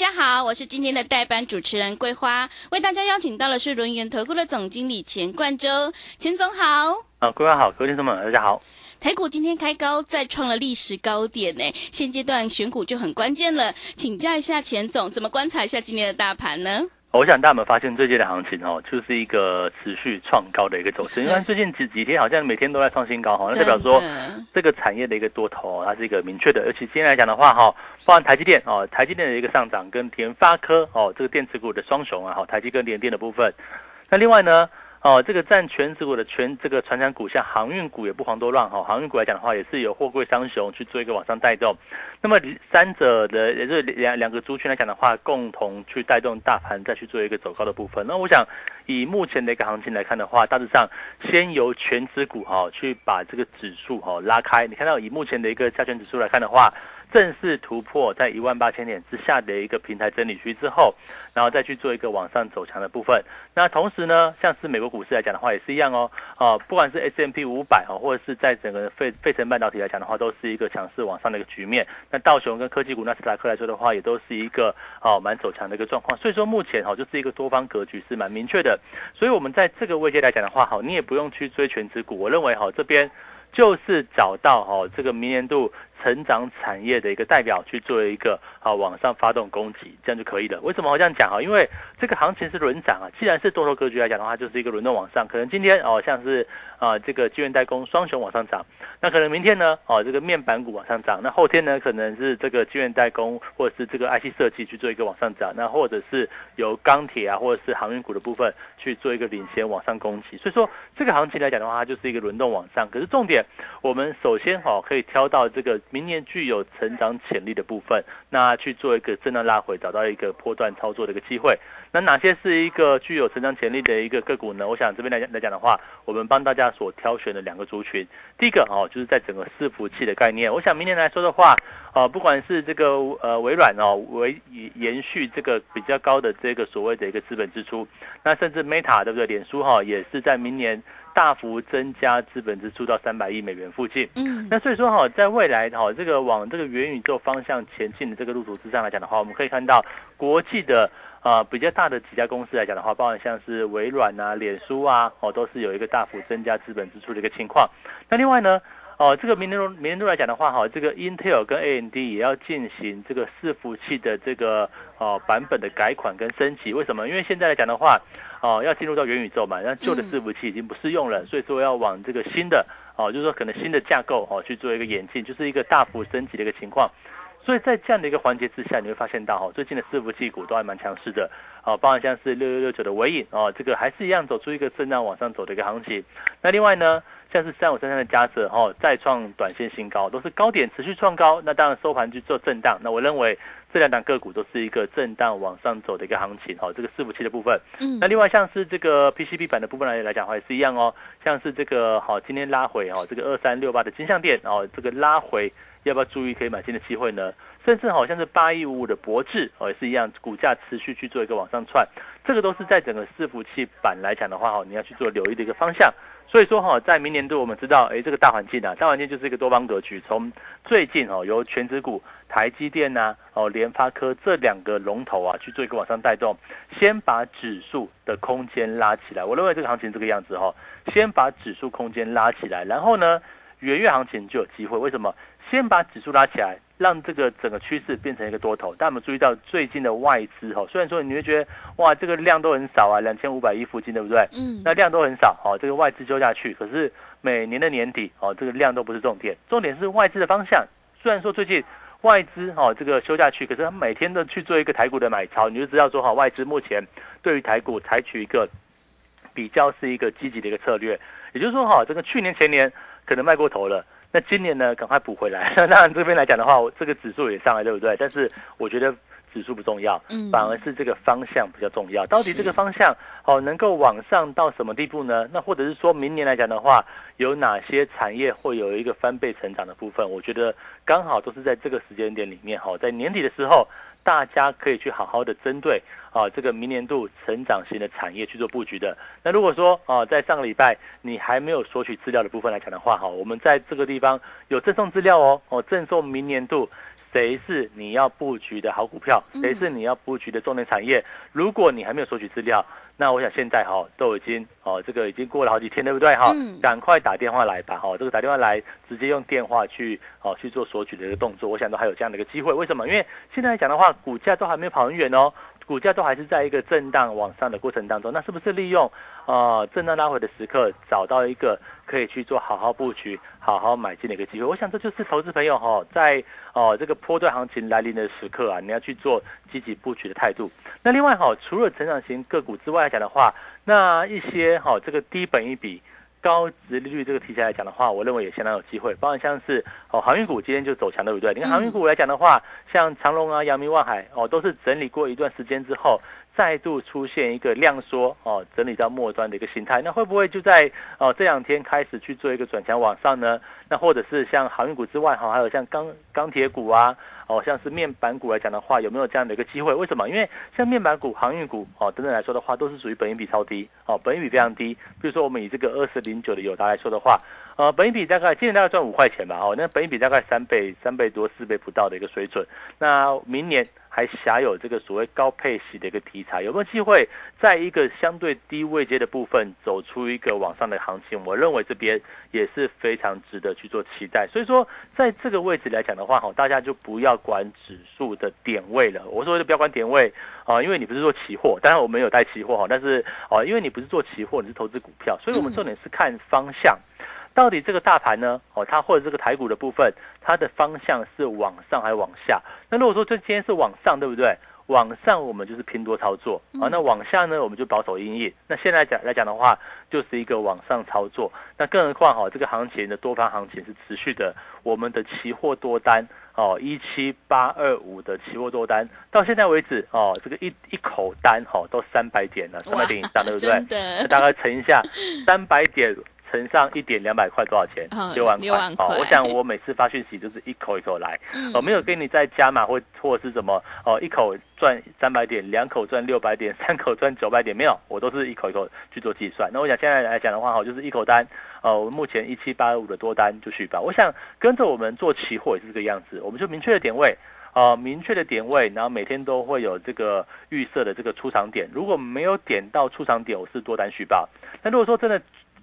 家好，我是今天的代班主持人桂花，为大家邀请到的是轮源投顾的总经理钱冠洲，钱总好。啊，桂花好，各位听众们大家好。台股今天开高，再创了历史高点呢，现阶段选股就很关键了，请教一下钱总，怎么观察一下今天的大盘呢？我想大家有没有发现最近的行情哦，就是一个持续创高的一个走势。因为最近几几天好像每天都在创新高哈，那代表说这个产业的一个多头它是一个明确的。而且今天来讲的话哈，包含台积电哦，台积电的一个上涨跟联发科哦，这个电子股的双雄啊，哈，台积跟联电的部分。那另外呢？哦，这个占全指股的全这个船产股，像航运股也不遑多让哈。航运股来讲的话，也是有货柜商雄去做一个往上带动。那么三者的也是两两个族群来讲的话，共同去带动大盘再去做一个走高的部分。那我想以目前的一个行情来看的话，大致上先由全指股哈去把这个指数哈拉开。你看到以目前的一个加权指数来看的话。正式突破在一万八千点之下的一个平台整理区之后，然后再去做一个往上走强的部分。那同时呢，像是美国股市来讲的话，也是一样哦。啊，不管是 S M P 五百啊，或者是在整个费费城半导体来讲的话，都是一个强势往上的一个局面。那道琼跟科技股、纳斯达克来说的话，也都是一个哦蛮走强的一个状况。所以说目前哦就是一个多方格局是蛮明确的。所以我们在这个位阶来讲的话，好，你也不用去追全指股。我认为哈这边就是找到哦这个明年度。成长产业的一个代表去做一个啊往上发动攻击，这样就可以了。为什么我这样讲啊？因为这个行情是轮涨啊。既然是多头格局来讲的话，就是一个轮动往上。可能今天哦像是啊这个资源代工双雄往上涨，那可能明天呢哦这个面板股往上涨，那后天呢可能是这个晶圆代工或者是这个 IC 设计去做一个往上涨，那或者是由钢铁啊或者是航运股的部分去做一个领先往上攻击。所以说这个行情来讲的话，它就是一个轮动往上。可是重点，我们首先哈可以挑到这个。明年具有成长潜力的部分，那去做一个震荡拉回，找到一个波段操作的一个机会。那哪些是一个具有成长潜力的一个个股呢？我想这边来讲来讲的话，我们帮大家所挑选的两个族群，第一个哦，就是在整个伺服器的概念。我想明年来说的话，呃，不管是这个呃微软哦，为延续这个比较高的这个所谓的一个资本支出，那甚至 Meta 对不对？脸书哈也是在明年。大幅增加资本支出到三百亿美元附近。嗯，那所以说哈，在未来哈，这个往这个元宇宙方向前进的这个路途之上来讲的话，我们可以看到国际的啊比较大的几家公司来讲的话，包含像是微软啊、脸书啊，哦，都是有一个大幅增加资本支出的一个情况。那另外呢？哦，这个明年度明年度来讲的话，哈，这个 Intel 跟 AMD 也要进行这个伺服器的这个哦版本的改款跟升级。为什么？因为现在来讲的话，哦，要进入到元宇宙嘛，那旧的伺服器已经不适用了，所以说要往这个新的哦，就是说可能新的架构哦去做一个演进，就是一个大幅升级的一个情况。所以在这样的一个环节之下，你会发现到哈，最近的伺服器股都还蛮强势的，哦，包含像是六六六九的尾影哦，这个还是一样走出一个震荡往上走的一个行情。那另外呢？像是三五三三的加者哈，再创短线新高，都是高点持续创高。那当然收盘去做震荡。那我认为这两档个股都是一个震荡往上走的一个行情哈。这个伺服器的部分，嗯，那另外像是这个 PCB 板的部分来来讲话也是一样哦。像是这个好，今天拉回哦，这个二三六八的金相店哦，这个拉回要不要注意可以买进的机会呢？甚至好像是八一五五的博智哦，也是一样，股价持续去做一个往上窜。这个都是在整个伺服器板来讲的话哈，你要去做留意的一个方向。所以说哈，在明年度我们知道，哎，这个大环境啊，大环境就是一个多方格局。从最近哦，由全指股、台积电呐、哦联发科这两个龙头啊，去做一个往上带动，先把指数的空间拉起来。我认为这个行情这个样子哈，先把指数空间拉起来，然后呢，元月行情就有机会。为什么？先把指数拉起来。让这个整个趋势变成一个多头，但我们注意到最近的外资哈，虽然说你会觉得哇，这个量都很少啊，两千五百亿附近，对不对？嗯，那量都很少，哦，这个外资收下去，可是每年的年底哦，这个量都不是重点，重点是外资的方向。虽然说最近外资哈这个休下去，可是他每天都去做一个台股的买超，你就知道说哈，外资目前对于台股采取一个比较是一个积极的一个策略，也就是说哈，这个去年前年可能卖过头了。那今年呢，赶快补回来。那当然这边来讲的话，我这个指数也上来，对不对？但是我觉得指数不重要，嗯，反而是这个方向比较重要。到底这个方向哦能够往上到什么地步呢？那或者是说明年来讲的话，有哪些产业会有一个翻倍成长的部分？我觉得刚好都是在这个时间点里面哈，在年底的时候，大家可以去好好的针对啊这个明年度成长型的产业去做布局的。那如果说啊在上个礼拜你还没有索取资料的部分来讲的话哈，我们在这个地方有赠送资料哦哦赠送明年度。谁是你要布局的好股票？谁是你要布局的重点产业？如果你还没有索取资料，那我想现在哈都已经哦，这个已经过了好几天，对不对哈？赶快打电话来吧，哈，这个打电话来直接用电话去哦去做索取的一个动作，我想都还有这样的一个机会。为什么？因为现在来讲的话，股价都还没有跑很远哦。股价都还是在一个震荡往上的过程当中，那是不是利用呃震荡拉回的时刻，找到一个可以去做好好布局、好好买进的一个机会？我想这就是投资朋友哈，在哦这个波段行情来临的时刻啊，你要去做积极布局的态度。那另外哈，除了成长型个股之外来讲的话，那一些哈这个低本一比。高值利率这个题材来讲的话，我认为也相当有机会。包括像是哦航运股今天就走强，对不对？你看航运股来讲的话，像长隆啊、阳明、万海哦，都是整理过一段时间之后，再度出现一个量缩哦，整理到末端的一个形态。那会不会就在哦这两天开始去做一个转强往上呢？那或者是像航运股之外哈，还有像钢钢铁股啊。哦，像是面板股来讲的话，有没有这样的一个机会？为什么？因为像面板股、航运股哦等等来说的话，都是属于本益比超低哦，本益比非常低。比如说我们以这个二四零九的友达来说的话。呃，本益比大概今年大概赚五块钱吧，哦，那本益比大概三倍、三倍多、四倍不到的一个水准。那明年还辖有这个所谓高配息的一个题材，有没有机会在一个相对低位阶的部分走出一个往上的行情？我认为这边也是非常值得去做期待。所以说，在这个位置来讲的话，哈，大家就不要管指数的点位了。我说的不要管点位啊，因为你不是做期货，当然我们有带期货哈，但是哦，因为你不是做期货，你是投资股票，所以我们重点是看方向。到底这个大盘呢？哦，它或者这个台股的部分，它的方向是往上还是往下？那如果说这今天是往上，对不对？往上我们就是拼多操作啊，那往下呢，我们就保守阴影。那现在讲来讲的话，就是一个往上操作。那更何况哈，这个行情的多方行情是持续的，我们的期货多单哦，一七八二五的期货多单，到现在为止哦，这个一一口单哈都三百点了，三百点以上，对不对？那大概乘一下三百点。乘上一点两百块多少钱？六万块。哦，我想我每次发讯息都是一口一口来，我没有跟你再加码或或者是什么哦，一口赚三百点，两口赚六百点，三口赚九百点，没有，我都是一口一口去做计算。那我想现在来讲的话，哈，就是一口单，呃，我们目前一七八五的多单就续报。我想跟着我们做期货也是这个样子，我们就明确的点位，呃，明确的点位，然后每天都会有这个预设的这个出场点。如果没有点到出场点，我是多单续报。那如果说真的，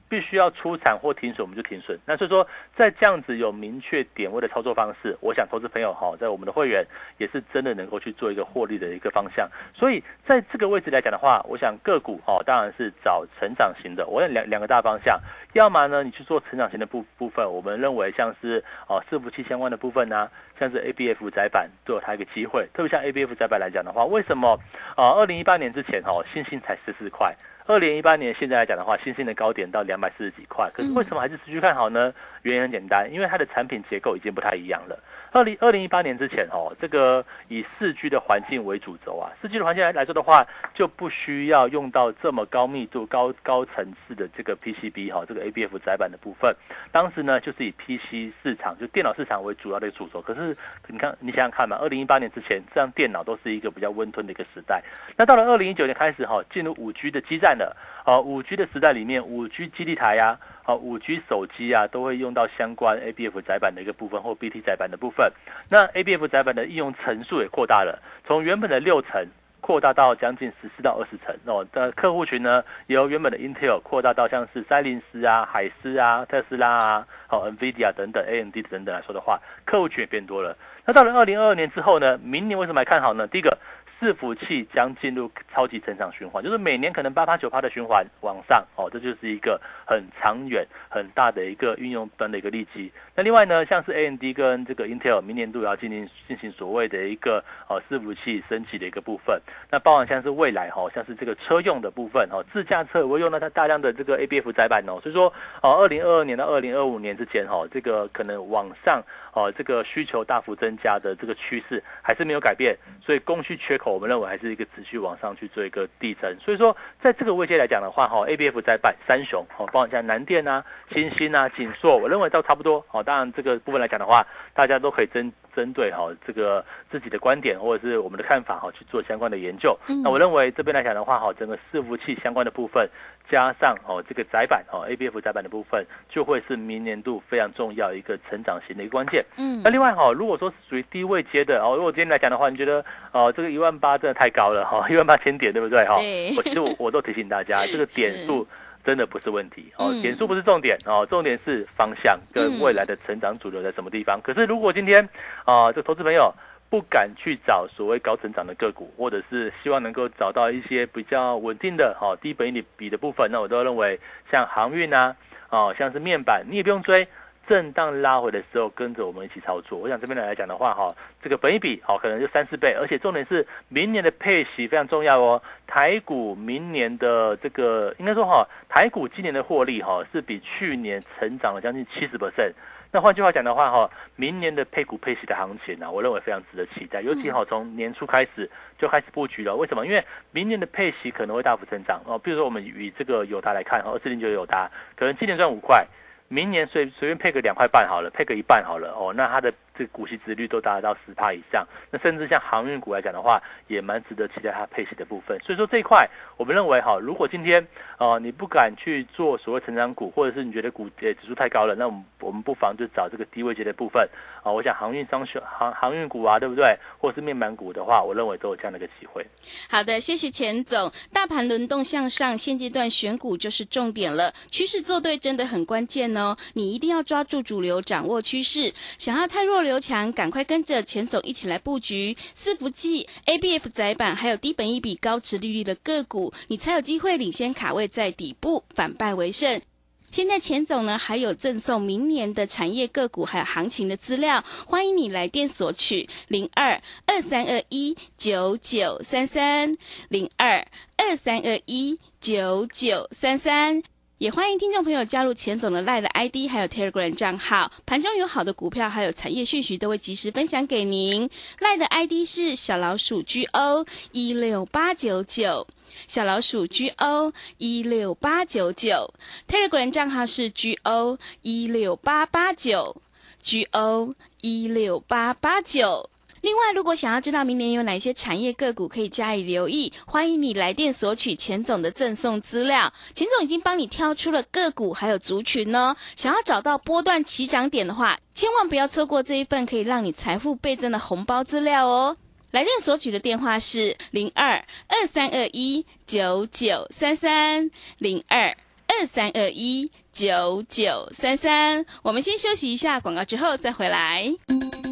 必须要出产或停损，我们就停损。那所以说，在这样子有明确点位的操作方式，我想投资朋友哈，在我们的会员也是真的能够去做一个获利的一个方向。所以在这个位置来讲的话，我想个股哦，当然是找成长型的。我有两两个大方向，要么呢，你去做成长型的部部分，我们认为像是哦伺服器相关的部分呢，像是 A B F 窄板都有它一个机会。特别像 A B F 窄板来讲的话，为什么啊？二零一八年之前哦，星星才十四块。二零一八年现在来讲的话，新兴的高点到两百四十几块，可是为什么还是持续看好呢？原因很简单，因为它的产品结构已经不太一样了。二零二零一八年之前哦，这个以四 G 的环境为主轴啊，四 G 的环境来来说的话，就不需要用到这么高密度、高高层次的这个 PCB 哈，这个 ABF 载板的部分。当时呢，就是以 PC 市场，就电脑市场为主要的一个主轴。可是你看，你想想看嘛，二零一八年之前，这样电脑都是一个比较温吞的一个时代。那到了二零一九年开始哈，进入五 G 的基站了。哦，五 G 的时代里面，五 G 基地台呀。好，五 G 手机啊，都会用到相关 ABF 载板的一个部分或 BT 载板的部分。那 ABF 载板的应用层数也扩大了，从原本的六层扩大到将近十四到二十层哦。的客户群呢，由原本的 Intel 扩大到像是赛灵思啊、海思啊、特斯拉啊、好 NVIDIA 等等 AMD 等等来说的话，客户群也变多了。那到了二零二二年之后呢，明年为什么还看好呢？第一个。伺服器将进入超级成长循环，就是每年可能八趴九趴的循环往上哦，这就是一个很长远、很大的一个运用端的一个利基。那另外呢，像是 AMD 跟这个 Intel 明年度要进行进行所谓的一个呃伺服器升级的一个部分，那包含像是未来哈，像是这个车用的部分哈，自驾车会用到它大量的这个 ABF 载板哦，所以说哦，二零二二年到二零二五年之间哈，这个可能往上哦，这个需求大幅增加的这个趋势还是没有改变，所以供需缺口我们认为还是一个持续往上去做一个递增，所以说在这个位阶来讲的话哈，ABF 在办三雄哦，包括像南电啊、新兴啊、锦硕，我认为都差不多哦。当然这个部分来讲的话，大家都可以针针对哈这个自己的观点或者是我们的看法哈去做相关的研究。那我认为这边来讲的话哈，整个伺服器相关的部分加上哦这个窄板哦 ABF 窄板的部分，就会是明年度非常重要一个成长型的一个关键。嗯，那另外哈，如果说是属于低位接的哦，如果今天来讲的话，你觉得哦这个一万八真的太高了哈，一万八千点对不对哈？我其实我我都提醒大家，这个点数。真的不是问题哦，点数不是重点哦，重点是方向跟未来的成长主流在什么地方。可是如果今天啊，这投资朋友不敢去找所谓高成长的个股，或者是希望能够找到一些比较稳定的哈低本益比的部分，那我都认为像航运啊，哦像是面板，你也不用追。震荡拉回的时候，跟着我们一起操作。我想这边来讲的话，哈，这个本益比，好，可能就三四倍，而且重点是明年的配息非常重要哦。台股明年的这个，应该说哈，台股今年的获利哈，是比去年成长了将近七十 percent。那换句话讲的话，哈，明年的配股配息的行情呢，我认为非常值得期待。尤其好从年初开始就开始布局了。为什么？因为明年的配息可能会大幅增长哦。比如说我们以这个友达来看，二四零九友达，可能今年赚五块。明年随随便配个两块半好了，配个一半好了哦，那它的这股息值率都达到十趴以上，那甚至像航运股来讲的话，也蛮值得期待它配息的部分。所以说这一块，我们认为哈，如果今天呃你不敢去做所谓成长股，或者是你觉得股呃指数太高了，那我们我们不妨就找这个低位阶的部分啊。我想航运商选航航运股啊，对不对？或者是面板股的话，我认为都有这样的一个机会。好的，谢谢钱总。大盘轮动向上，现阶段选股就是重点了，趋势做对真的很关键。哦，你一定要抓住主流，掌握趋势。想要太弱刘强，赶快跟着钱总一起来布局伺服器、ABF 窄板，还有低本一笔高值利率的个股，你才有机会领先卡位在底部，反败为胜。现在钱总呢还有赠送明年的产业个股还有行情的资料，欢迎你来电索取零二二三二一九九三三零二二三二一九九三三。也欢迎听众朋友加入钱总的赖的 ID，还有 Telegram 账号，盘中有好的股票，还有产业讯息，都会及时分享给您。赖的 ID 是小老鼠 GO 一六八九九，小老鼠 GO 一六八九九，Telegram 账号是 GO 一六八八九，GO 一六八八九。另外，如果想要知道明年有哪些产业个股可以加以留意，欢迎你来电索取钱总的赠送资料。钱总已经帮你挑出了个股还有族群哦。想要找到波段起涨点的话，千万不要错过这一份可以让你财富倍增的红包资料哦。来电索取的电话是零二二三二一九九三三零二二三二一九九三三。我们先休息一下广告，之后再回来。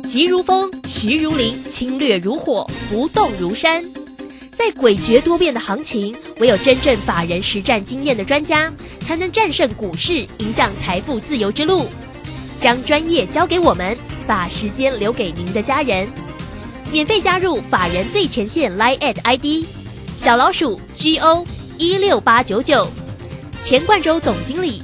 急如风，徐如林，侵略如火，不动如山。在诡谲多变的行情，唯有真正法人实战经验的专家，才能战胜股市，迎向财富自由之路。将专业交给我们，把时间留给您的家人。免费加入法人最前线 Line at ID 小老鼠 GO 一六八九九，钱冠洲总经理，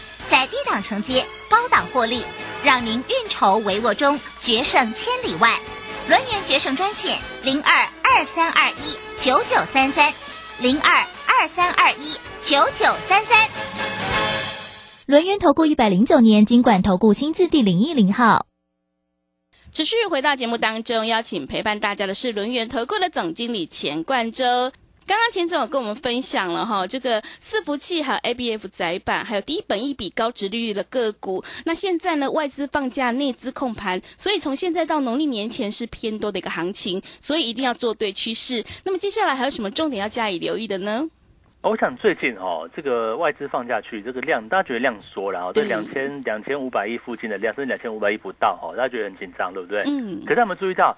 在低档承接，高档获利。让您运筹帷幄中决胜千里外，轮源决胜专线零二二三二一九九三三零二二三二一九九三三。轮源投顾一百零九年金管投顾新字第零一零号。持续回到节目当中，邀请陪伴大家的是轮源投顾的总经理钱冠洲。刚刚钱总有跟我们分享了哈，这个伺服器还有 ABF 窄板，还有低本一比高值利率的个股。那现在呢，外资放假，内资控盘，所以从现在到农历年前是偏多的一个行情，所以一定要做对趋势。那么接下来还有什么重点要加以留意的呢？我想最近哦，这个外资放下去，这个量大家觉得量缩了哦，这两千两千五百亿附近的量，甚至两千五百亿不到哦，大家觉得很紧张，对不对？嗯。可是我们注意到。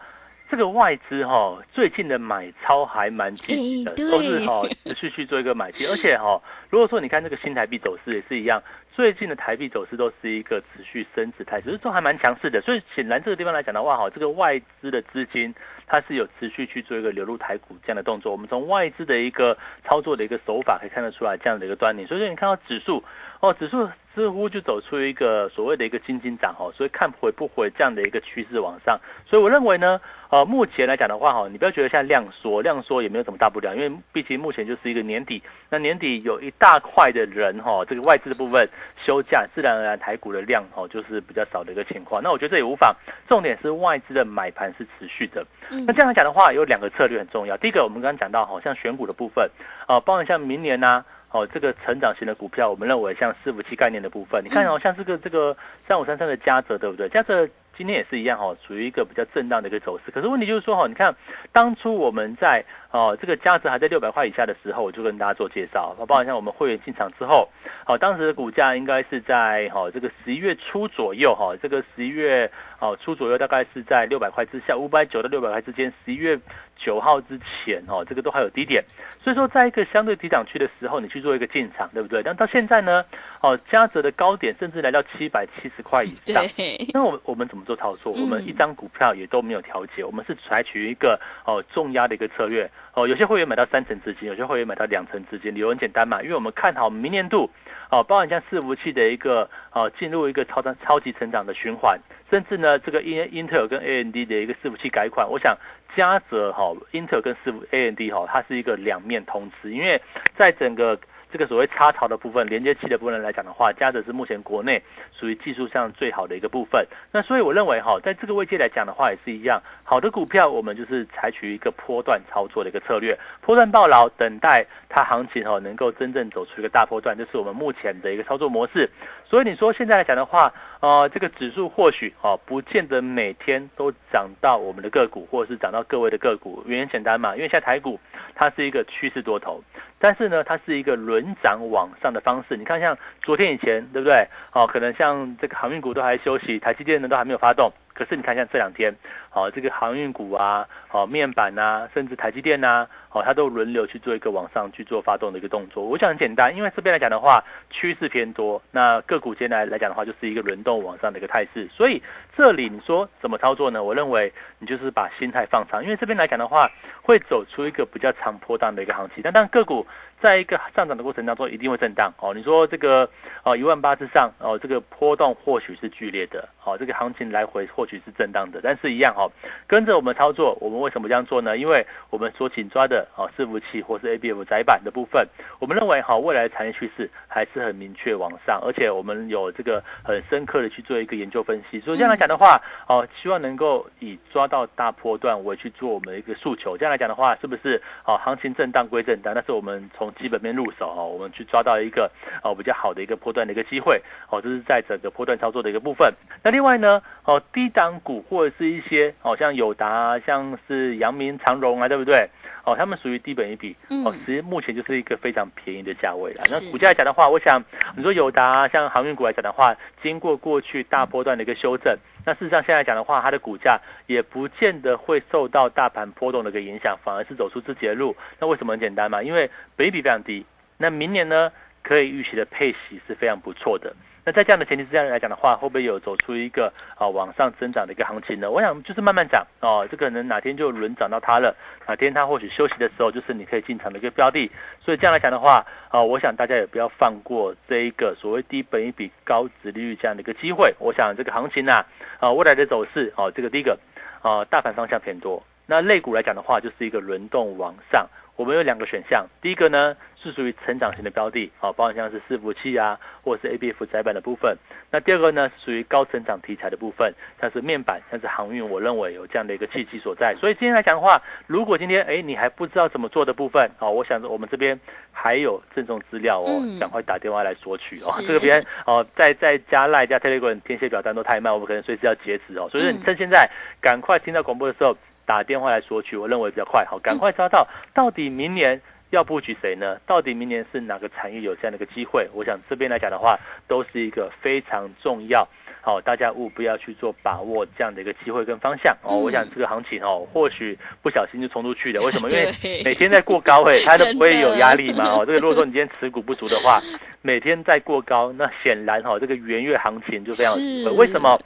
这个外资哈最近的买超还蛮积极的，都是哈持续去做一个买进，而且哈如果说你看这个新台币走势也是一样，最近的台币走势都是一个持续升值态势，都还蛮强势的。所以显然这个地方来讲的话哈，这个外资的资金它是有持续去做一个流入台股这样的动作。我们从外资的一个操作的一个手法可以看得出来这样的一个端倪。所以说你看到指数哦，指数似乎就走出一个所谓的一个金金涨哦，所以看回不回这样的一个趋势往上。所以我认为呢。呃，目前来讲的话，哈，你不要觉得现在量缩，量缩也没有什么大不了，因为毕竟目前就是一个年底，那年底有一大块的人，哈，这个外资的部分休假，自然而然台股的量，哈，就是比较少的一个情况。那我觉得这也无妨，重点是外资的买盘是持续的。那这样来讲的话，有两个策略很重要。第一个，我们刚刚讲到，好像选股的部分，啊，包括像明年呢，哦，这个成长型的股票，我们认为像伺服器概念的部分，你看哦，像这个这个三五三三的嘉泽，对不对？嘉泽。今天也是一样哈，属于一个比较震荡的一个走势。可是问题就是说哈，你看当初我们在哦这个价值还在六百块以下的时候，我就跟大家做介绍，包括像我们会员进场之后，好当时的股价应该是在哈这个十一月初左右哈，这个十一月哦初左右大概是在六百块之下，五百九到六百块之间。十一月九号之前哦，这个都还有低点，所以说在一个相对低档区的时候，你去做一个进场，对不对？但到现在呢，哦嘉泽的高点甚至来到七百七十块以上，那我我们怎么？做操作，我们一张股票也都没有调节，我们是采取一个哦重压的一个策略哦。有些会员买到三成资金，有些会员买到两成资金，理由很简单嘛，因为我们看好明年度哦，包含像伺服器的一个哦进入一个超长超级成长的循环，甚至呢这个英英特尔跟 A N D 的一个伺服器改款，我想加泽哈英特尔跟伺服 A N D 哈，它是一个两面通吃，因为在整个。这个所谓插槽的部分、连接器的部分来讲的话，嘉泽是目前国内属于技术上最好的一个部分。那所以我认为哈，在这个位置来讲的话，也是一样，好的股票我们就是采取一个波段操作的一个策略，波段暴牢，等待它行情哈能够真正走出一个大波段，这是我们目前的一个操作模式。所以你说现在来讲的话，呃，这个指数或许哦不见得每天都涨到我们的个股，或者是涨到各位的个股，原因简单嘛，因为现在台股它是一个趋势多头。但是呢，它是一个轮涨往上的方式。你看，像昨天以前，对不对？哦，可能像这个航运股都还休息，台积电呢都还没有发动。可是你看，像这两天，哦，这个航运股啊，哦，面板呐，甚至台积电呐，哦，它都轮流去做一个往上去做发动的一个动作。我想很简单，因为这边来讲的话，趋势偏多，那个股间来来讲的话，就是一个轮动往上的一个态势。所以这里你说怎么操作呢？我认为你就是把心态放长，因为这边来讲的话，会走出一个比较长波荡的一个行情。但但个股。在一个上涨的过程当中，一定会震荡哦。你说这个哦一万八之上哦，这个波动或许是剧烈的，哦，这个行情来回或许是震荡的，但是一样哦，跟着我们操作，我们为什么这样做呢？因为我们所紧抓的哦伺服器或是 A B F 窄板的部分，我们认为哈未来的产业趋势还是很明确往上，而且我们有这个很深刻的去做一个研究分析。所以这样来讲的话，哦，希望能够以抓到大波段为去做我们的一个诉求。这样来讲的话，是不是哦行情震荡归震荡，但是我们从基本面入手哦，我们去抓到一个哦比较好的一个波段的一个机会哦，这是在整个波段操作的一个部分。那另外呢哦低档股或者是一些哦像友达、像是阳明、长荣啊，对不对？哦，他们属于低本一比哦，其实目前就是一个非常便宜的价位了。那股价来讲的话，我想你说友达像航运股来讲的话，经过过去大波段的一个修正。那事实上，现在讲的话，它的股价也不见得会受到大盘波动的一个影响，反而是走出自己的路。那为什么很简单嘛？因为本益比非常低。那明年呢，可以预期的配息是非常不错的。那在这样的前提之下来讲的话，会不会有走出一个啊往上增长的一个行情呢？我想就是慢慢涨哦，这可能哪天就轮涨到它了，哪天它或许休息的时候，就是你可以进场的一个标的。所以这样来讲的话，啊，我想大家也不要放过这一个所谓低本一比高值利率这样的一个机会。我想这个行情呢，啊，未来的走势哦，这个第一个啊，大盘方向偏多。那类股来讲的话，就是一个轮动往上。我们有两个选项，第一个呢是属于成长型的标的，啊，包含像是伺服器啊，或者是 A B F 窄板的部分。那第二个呢是属于高成长题材的部分，像是面板，像是航运，我认为有这样的一个契机所在。所以今天来讲的话，如果今天哎你还不知道怎么做的部分，哦，我想我们这边还有赠送资料哦，赶快打电话来索取哦。这个边哦，在在加赖加 Telegram 填写表单都太慢，我们可能随时要截止哦。所以你趁现在赶快听到广播的时候。打电话来索取，我认为比较快。好，赶快抓到，到底明年要布局谁呢？到底明年是哪个产业有这样的一个机会？我想这边来讲的话，都是一个非常重要。好，大家务不要去做把握这样的一个机会跟方向哦。我想这个行情哦，或许不小心就冲出去的。为什么？因为 每天在过高哎，它都不会有压力嘛。哦，这个如果说你今天持股不足的话，每天在过高，那显然哈，这个元月行情就非常。为什么？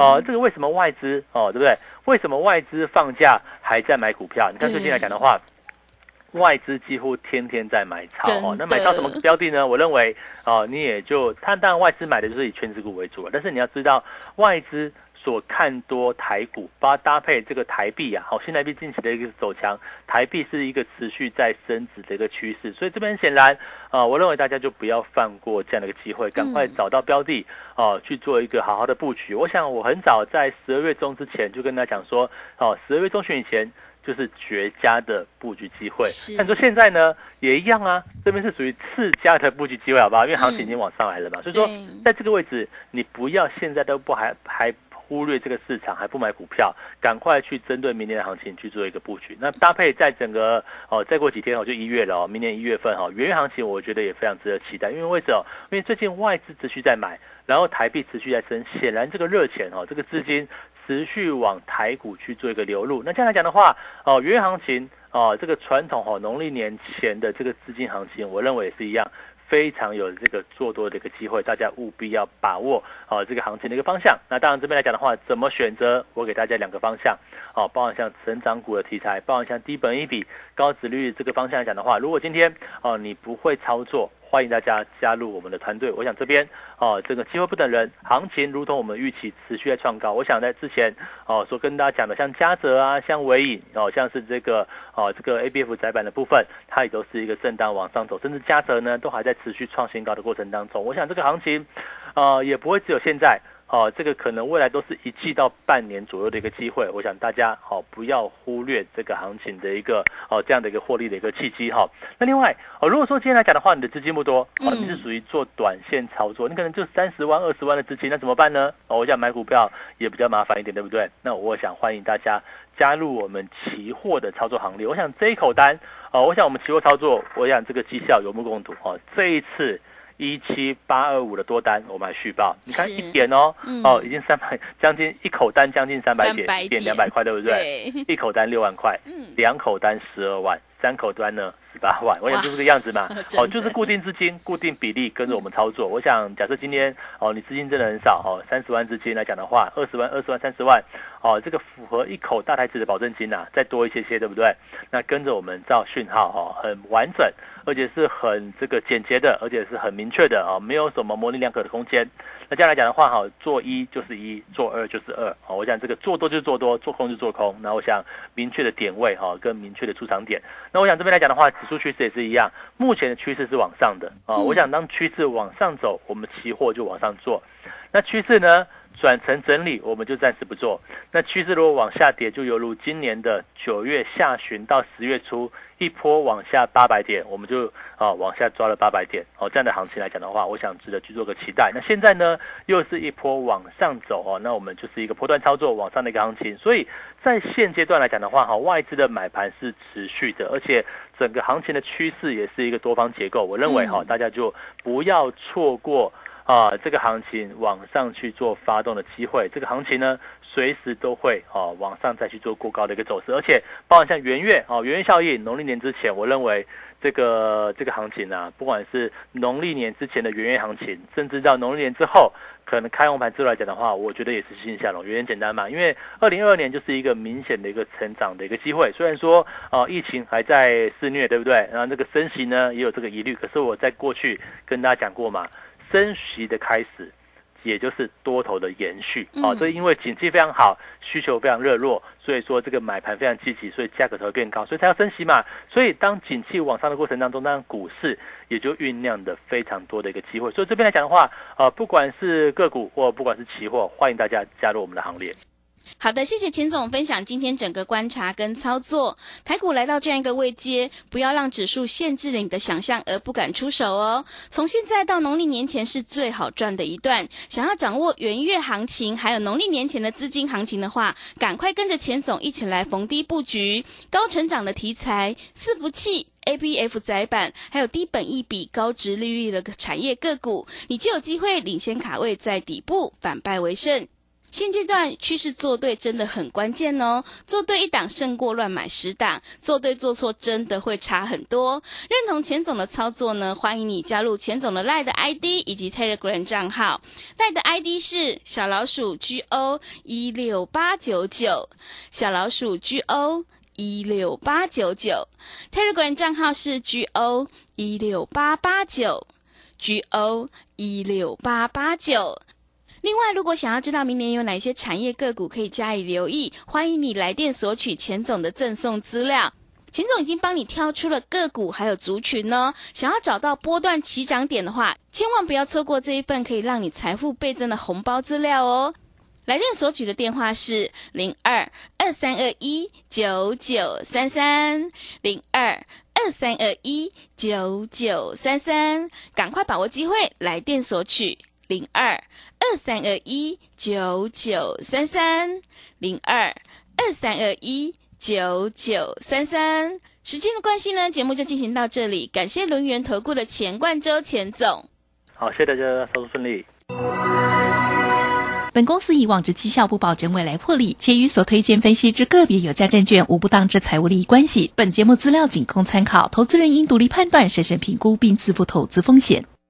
哦，这个为什么外资哦，对不对？为什么外资放假还在买股票？你看最近来讲的话，外资几乎天天在买超哦。那买到什么标的呢？我认为哦，你也就它当然外资买的就是以全职股为主了。但是你要知道，外资所看多台股，包搭配这个台币啊，好，新台币近期的一个走强，台币是一个持续在升值的一个趋势。所以这边显然啊，我认为大家就不要放过这样的一个机会，赶快找到标的。哦，去做一个好好的布局。我想我很早在十二月中之前就跟大家讲说，哦，十二月中旬以前就是绝佳的布局机会。但说现在呢也一样啊，这边是属于次佳的布局机会，好不好？因为行情已经往上来了嘛。所以说，在这个位置，你不要现在都不还还忽略这个市场，还不买股票，赶快去针对明年的行情去做一个布局。那搭配在整个哦，再过几天哦，就一月了哦，明年一月份哈，元月行情我觉得也非常值得期待。因为为什么？因为最近外资持续在买。然后台币持续在升，显然这个热钱哦，这个资金持续往台股去做一个流入。那这样来讲的话，哦，元月行情哦，这个传统哦，农历年前的这个资金行情，我认为也是一样，非常有这个做多的一个机会，大家务必要把握哦这个行情的一个方向。那当然这边来讲的话，怎么选择？我给大家两个方向哦，包含像成长股的题材，包含像低本一比、高值率这个方向来讲的话，如果今天哦你不会操作。欢迎大家加入我们的团队。我想这边哦，这个机会不等人，行情如同我们预期持续在创高。我想在之前哦所跟大家讲的，像嘉泽啊，像伟影哦，像是这个哦这个 A B F 窄板的部分，它也都是一个震荡往上走，甚至嘉泽呢都还在持续创新高的过程当中。我想这个行情啊也不会只有现在。哦，这个可能未来都是一季到半年左右的一个机会，我想大家好不要忽略这个行情的一个哦这样的一个获利的一个契机哈。那另外哦，如果说今天来讲的话，你的资金不多，哦你是属于做短线操作，你可能就三十万、二十万的资金，那怎么办呢？哦，我想买股票也比较麻烦一点，对不对？那我想欢迎大家加入我们期货的操作行列。我想这一口单哦，我想我们期货操作，我想这个绩效有目共睹哦。这一次。一七八二五的多单，我们还续报。你看一点哦，哦，已经三百，将近一口单将近三百点，一点两百块，对不对？一口单六万块，两口单十二万，三口单呢？十八万，我想就是这个样子嘛。哦，就是固定资金、固定比例跟着我们操作。我想，假设今天哦，你资金真的很少哦，三十万资金来讲的话，二十万、二十万、三十万，哦，这个符合一口大台子的保证金呐，再多一些些，对不对？那跟着我们照讯号哈，很完整，而且是很这个简洁的，而且是很明确的啊，没有什么模棱两可的空间。那这样来讲的话，哈，做一就是一，做二就是二，啊，我想这个做多就是做多，做空就做空。那我想明确的点位，哈，跟明确的出场点。那我想这边来讲的话，指数趋势也是一样，目前的趋势是往上的，啊，我想当趋势往上走，我们期货就往上做。那趋势呢？转成整理，我们就暂时不做。那趋势如果往下跌，就犹如今年的九月下旬到十月初一波往下八百点，我们就啊往下抓了八百点。哦，这样的行情来讲的话，我想值得去做个期待。那现在呢，又是一波往上走哦，那我们就是一个波段操作往上的一个行情。所以在现阶段来讲的话，哈，外资的买盘是持续的，而且整个行情的趋势也是一个多方结构。我认为哈，大家就不要错过。啊，这个行情往上去做发动的机会，这个行情呢，随时都会啊往上再去做过高的一个走势，而且包含像元月啊，元月效应，农历年之前，我认为这个这个行情啊，不管是农历年之前的元月行情，甚至到农历年之后，可能开红盘之后来讲的话，我觉得也是欣欣向荣，原因简单嘛，因为二零二二年就是一个明显的一个成长的一个机会，虽然说啊疫情还在肆虐，对不对？然后这个升息呢也有这个疑虑，可是我在过去跟大家讲过嘛。升息的开始，也就是多头的延续啊。这因为景气非常好，需求非常热络，所以说这个买盘非常积极，所以价格才会变高，所以才要升息嘛。所以当景气往上的过程当中，当然股市也就酝酿的非常多的一个机会。所以这边来讲的话，呃，不管是个股或不管是期货，欢迎大家加入我们的行列。好的，谢谢钱总分享今天整个观察跟操作。台股来到这样一个位阶，不要让指数限制了你的想象而不敢出手哦。从现在到农历年前是最好赚的一段。想要掌握元月行情，还有农历年前的资金行情的话，赶快跟着钱总一起来逢低布局高成长的题材、伺服器、A B F 窄板，还有低本益比、高值利率的产业个股，你就有机会领先卡位在底部，反败为胜。现阶段趋势做对真的很关键哦，做对一档胜过乱买十档，做对做错真的会差很多。认同钱总的操作呢？欢迎你加入钱总的 Line 的 ID 以及 Telegram 账号，Line 的 ID 是小老鼠 GO 一六八九九，小老鼠 GO 一六八九九，Telegram 账号是 GO 一六八八九，GO 一六八八九。另外，如果想要知道明年有哪些产业个股可以加以留意，欢迎你来电索取钱总的赠送资料。钱总已经帮你挑出了个股还有族群呢。想要找到波段起涨点的话，千万不要错过这一份可以让你财富倍增的红包资料哦。来电索取的电话是零二二三二一九九三三零二二三二一九九三三，赶快把握机会来电索取零二。二三二一九九三三零二二三二一九九三三，时间的关系呢，节目就进行到这里。感谢轮圆投顾的钱冠洲钱总，好，谢谢大家，操作顺利。本公司以往之绩效不保证未来获利，且与所推荐分析之个别有价证券无不当之财务利益关系。本节目资料仅供参考，投资人应独立判断、审慎评估并自负投资风险。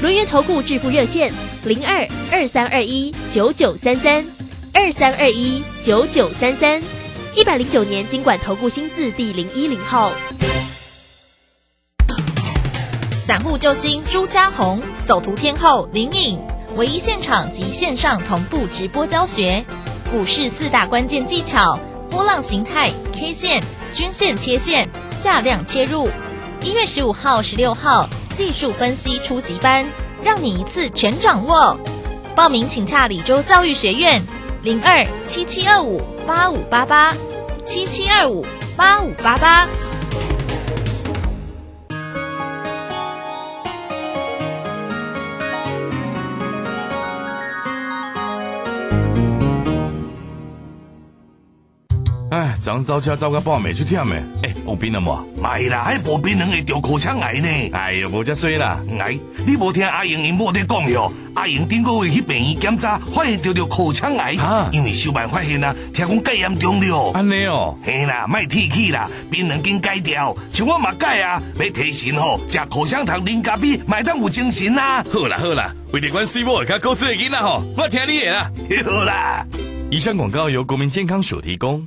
轮源投顾致富热线零二二三二一九九三三二三二一九九三三一百零九年经管投顾新字第零一零号。散户救星朱家红，走图天后林颖，唯一现场及线上同步直播教学股市四大关键技巧：波浪形态、K 线、均线切线、价量切入。一月十五号、十六号。技术分析初级班，让你一次全掌握。报名请洽李州教育学院，零二七七二五八五八八七七二五八五八八。哎，昨早车走到半暝出忝诶！哎，有病了无？买啦，还无病人会得口腔癌呢。哎呦，无遮衰啦！哎，你无听阿英因某在讲哟？阿英顶个月去病院检查，发现得着口腔癌，因为小办发现啊，听讲戒严重了。安尼哦，嘿啦，卖提起啦，病人经戒掉，像我嘛戒啊，要提神吼，食口香糖、零咖啡，买当有精神啦。好啦好啦，为了关心我甲高智的囡仔吼，我听你的啦。好啦，以上广告由国民健康署提供。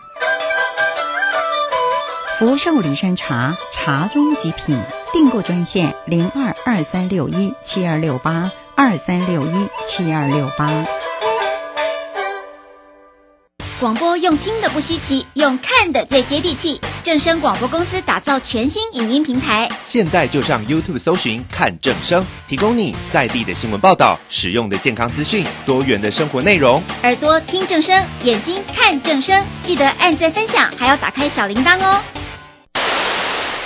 福寿梨山茶，茶中极品。订购专线零二二三六一七二六八二三六一七二六八。广播用听的不稀奇，用看的最接地气。正声广播公司打造全新影音平台，现在就上 YouTube 搜寻看正声，提供你在地的新闻报道、使用的健康资讯、多元的生活内容。耳朵听正声，眼睛看正声，记得按赞分享，还要打开小铃铛哦。